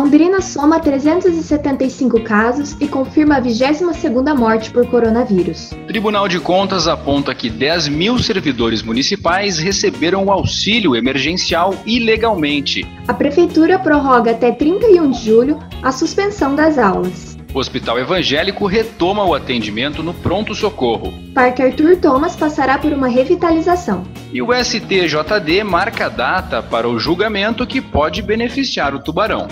Londrina soma 375 casos e confirma a 22ª morte por coronavírus. Tribunal de Contas aponta que 10 mil servidores municipais receberam o auxílio emergencial ilegalmente. A Prefeitura prorroga até 31 de julho a suspensão das aulas. O Hospital Evangélico retoma o atendimento no pronto-socorro. Parque Arthur Thomas passará por uma revitalização. E o STJD marca a data para o julgamento que pode beneficiar o tubarão.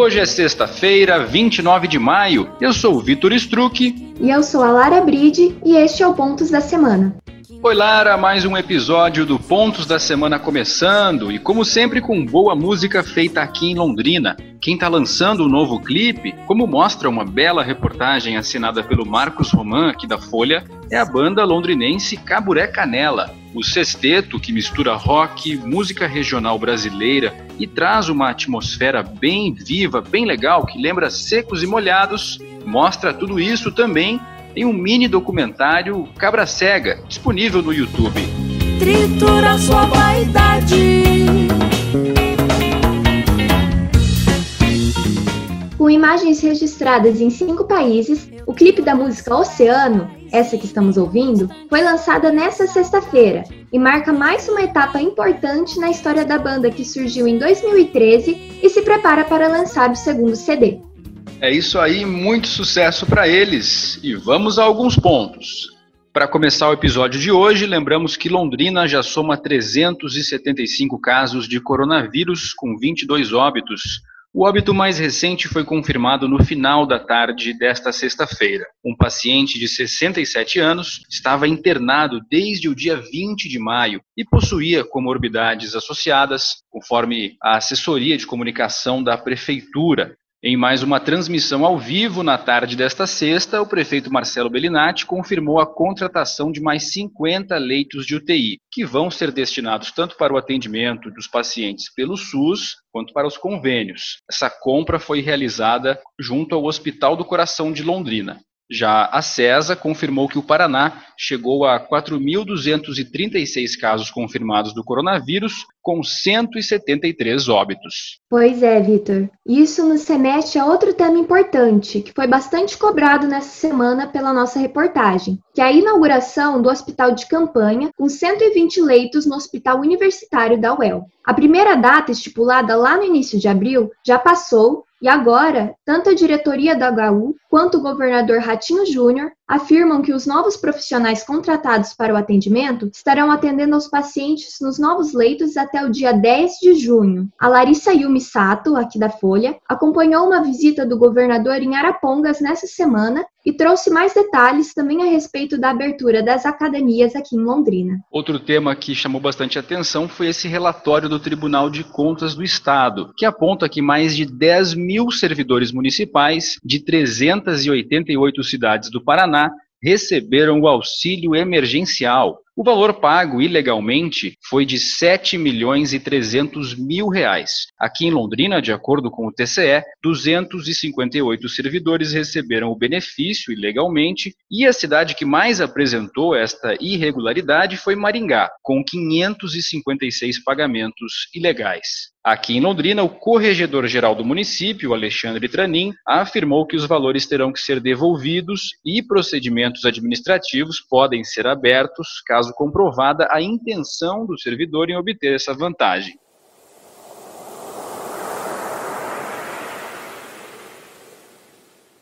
Hoje é sexta-feira, 29 de maio. Eu sou o Vitor Struck. E eu sou a Lara Bride e este é o Pontos da Semana. Oi, Lara, mais um episódio do Pontos da Semana começando e, como sempre, com boa música feita aqui em Londrina. Quem está lançando o um novo clipe, como mostra uma bela reportagem assinada pelo Marcos Roman aqui da Folha, é a banda londrinense Caburé Canela. O sexteto, que mistura rock, música regional brasileira e traz uma atmosfera bem viva, bem legal, que lembra secos e molhados, mostra tudo isso também em um mini documentário Cabra Cega, disponível no YouTube. Tritura sua vaidade. Com imagens registradas em cinco países, o clipe da música Oceano, essa que estamos ouvindo, foi lançada nesta sexta-feira e marca mais uma etapa importante na história da banda que surgiu em 2013 e se prepara para lançar o segundo CD. É isso aí, muito sucesso para eles. E vamos a alguns pontos. Para começar o episódio de hoje, lembramos que Londrina já soma 375 casos de coronavírus, com 22 óbitos. O óbito mais recente foi confirmado no final da tarde desta sexta-feira. Um paciente de 67 anos estava internado desde o dia 20 de maio e possuía comorbidades associadas, conforme a assessoria de comunicação da prefeitura. Em mais uma transmissão ao vivo na tarde desta sexta, o prefeito Marcelo Bellinati confirmou a contratação de mais 50 leitos de UTI, que vão ser destinados tanto para o atendimento dos pacientes pelo SUS quanto para os convênios. Essa compra foi realizada junto ao Hospital do Coração de Londrina. Já a CESA confirmou que o Paraná chegou a 4.236 casos confirmados do coronavírus, com 173 óbitos. Pois é, Vitor. Isso nos remete a outro tema importante, que foi bastante cobrado nessa semana pela nossa reportagem, que é a inauguração do hospital de campanha, com 120 leitos no Hospital Universitário da UEL. A primeira data, estipulada lá no início de abril, já passou e agora, tanto a diretoria da HU quanto o governador Ratinho Júnior afirmam que os novos profissionais contratados para o atendimento estarão atendendo aos pacientes nos novos leitos até o dia 10 de junho. A Larissa Yumi Sato, aqui da Folha, acompanhou uma visita do governador em Arapongas nessa semana e trouxe mais detalhes também a respeito da abertura das academias aqui em Londrina. Outro tema que chamou bastante atenção foi esse relatório do Tribunal de Contas do Estado, que aponta que mais de 10 mil servidores municipais de 388 cidades do Paraná receberam o auxílio emergencial, o valor pago ilegalmente foi de 7 milhões e 300 mil reais. Aqui em Londrina, de acordo com o TCE, 258 servidores receberam o benefício ilegalmente e a cidade que mais apresentou esta irregularidade foi Maringá, com 556 pagamentos ilegais. Aqui em Londrina, o corregedor-geral do município, Alexandre Tranin, afirmou que os valores terão que ser devolvidos e procedimentos administrativos podem ser abertos caso caso comprovada a intenção do servidor em obter essa vantagem.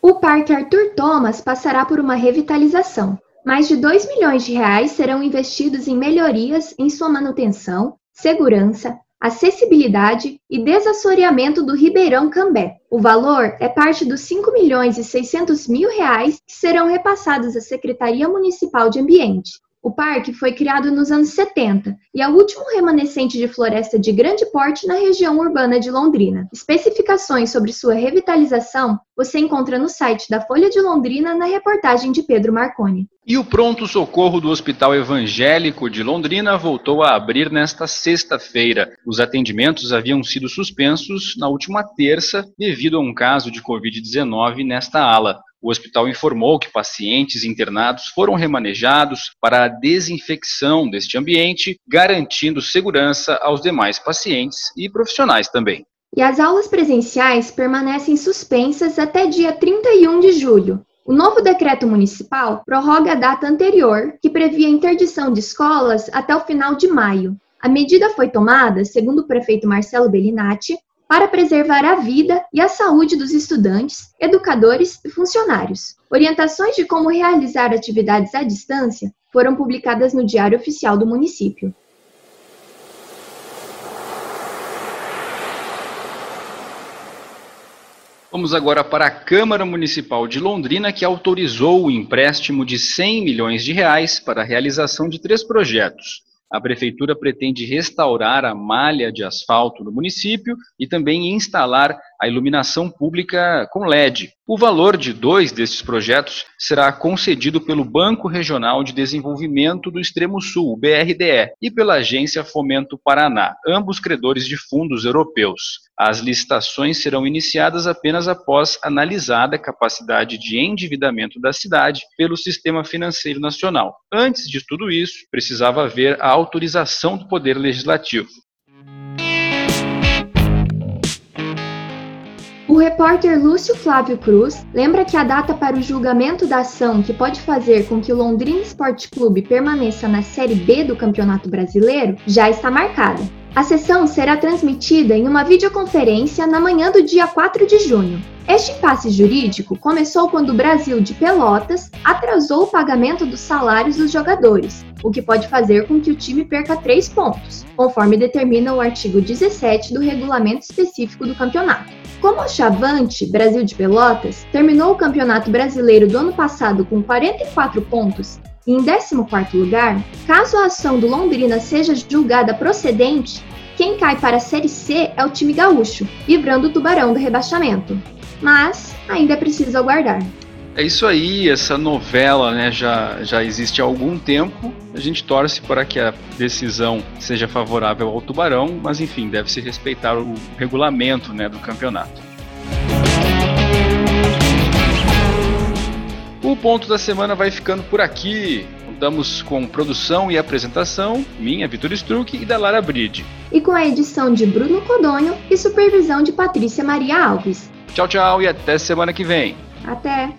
O Parque Arthur Thomas passará por uma revitalização. Mais de 2 milhões de reais serão investidos em melhorias em sua manutenção, segurança, acessibilidade e desassoreamento do Ribeirão Cambé. O valor é parte dos 5 milhões e 600 mil reais que serão repassados à Secretaria Municipal de Ambiente. O parque foi criado nos anos 70 e é o último remanescente de floresta de grande porte na região urbana de Londrina. Especificações sobre sua revitalização você encontra no site da Folha de Londrina na reportagem de Pedro Marconi. E o pronto-socorro do Hospital Evangélico de Londrina voltou a abrir nesta sexta-feira. Os atendimentos haviam sido suspensos na última terça devido a um caso de Covid-19 nesta ala. O hospital informou que pacientes internados foram remanejados para a desinfecção deste ambiente, garantindo segurança aos demais pacientes e profissionais também. E as aulas presenciais permanecem suspensas até dia 31 de julho. O novo decreto municipal prorroga a data anterior, que previa interdição de escolas até o final de maio. A medida foi tomada, segundo o prefeito Marcelo Bellinati, para preservar a vida e a saúde dos estudantes, educadores e funcionários. Orientações de como realizar atividades à distância foram publicadas no Diário Oficial do município. Vamos agora para a Câmara Municipal de Londrina, que autorizou o empréstimo de 100 milhões de reais para a realização de três projetos a prefeitura pretende restaurar a malha de asfalto no município e também instalar a iluminação pública com LED. O valor de dois desses projetos será concedido pelo Banco Regional de Desenvolvimento do Extremo Sul, o BRDE, e pela Agência Fomento Paraná, ambos credores de fundos europeus. As licitações serão iniciadas apenas após analisada a capacidade de endividamento da cidade pelo Sistema Financeiro Nacional. Antes de tudo isso, precisava haver a autorização do Poder Legislativo. Repórter Lúcio Flávio Cruz lembra que a data para o julgamento da ação que pode fazer com que o Londrina Esporte Clube permaneça na Série B do Campeonato Brasileiro já está marcada. A sessão será transmitida em uma videoconferência na manhã do dia 4 de junho. Este impasse jurídico começou quando o Brasil de Pelotas atrasou o pagamento dos salários dos jogadores, o que pode fazer com que o time perca três pontos, conforme determina o artigo 17 do regulamento específico do campeonato. Como o Chavante, Brasil de Pelotas, terminou o Campeonato Brasileiro do ano passado com 44 pontos e em 14º lugar, caso a ação do Londrina seja julgada procedente, quem cai para a Série C é o time gaúcho, livrando o Tubarão do rebaixamento. Mas ainda é preciso aguardar. É isso aí, essa novela né, já, já existe há algum tempo. A gente torce para que a decisão seja favorável ao Tubarão, mas enfim, deve-se respeitar o regulamento né, do campeonato. O ponto da semana vai ficando por aqui. Contamos com produção e apresentação, minha, Vitor Struck, e da Lara Bride. E com a edição de Bruno Codonho e supervisão de Patrícia Maria Alves. Tchau, tchau e até semana que vem. Até!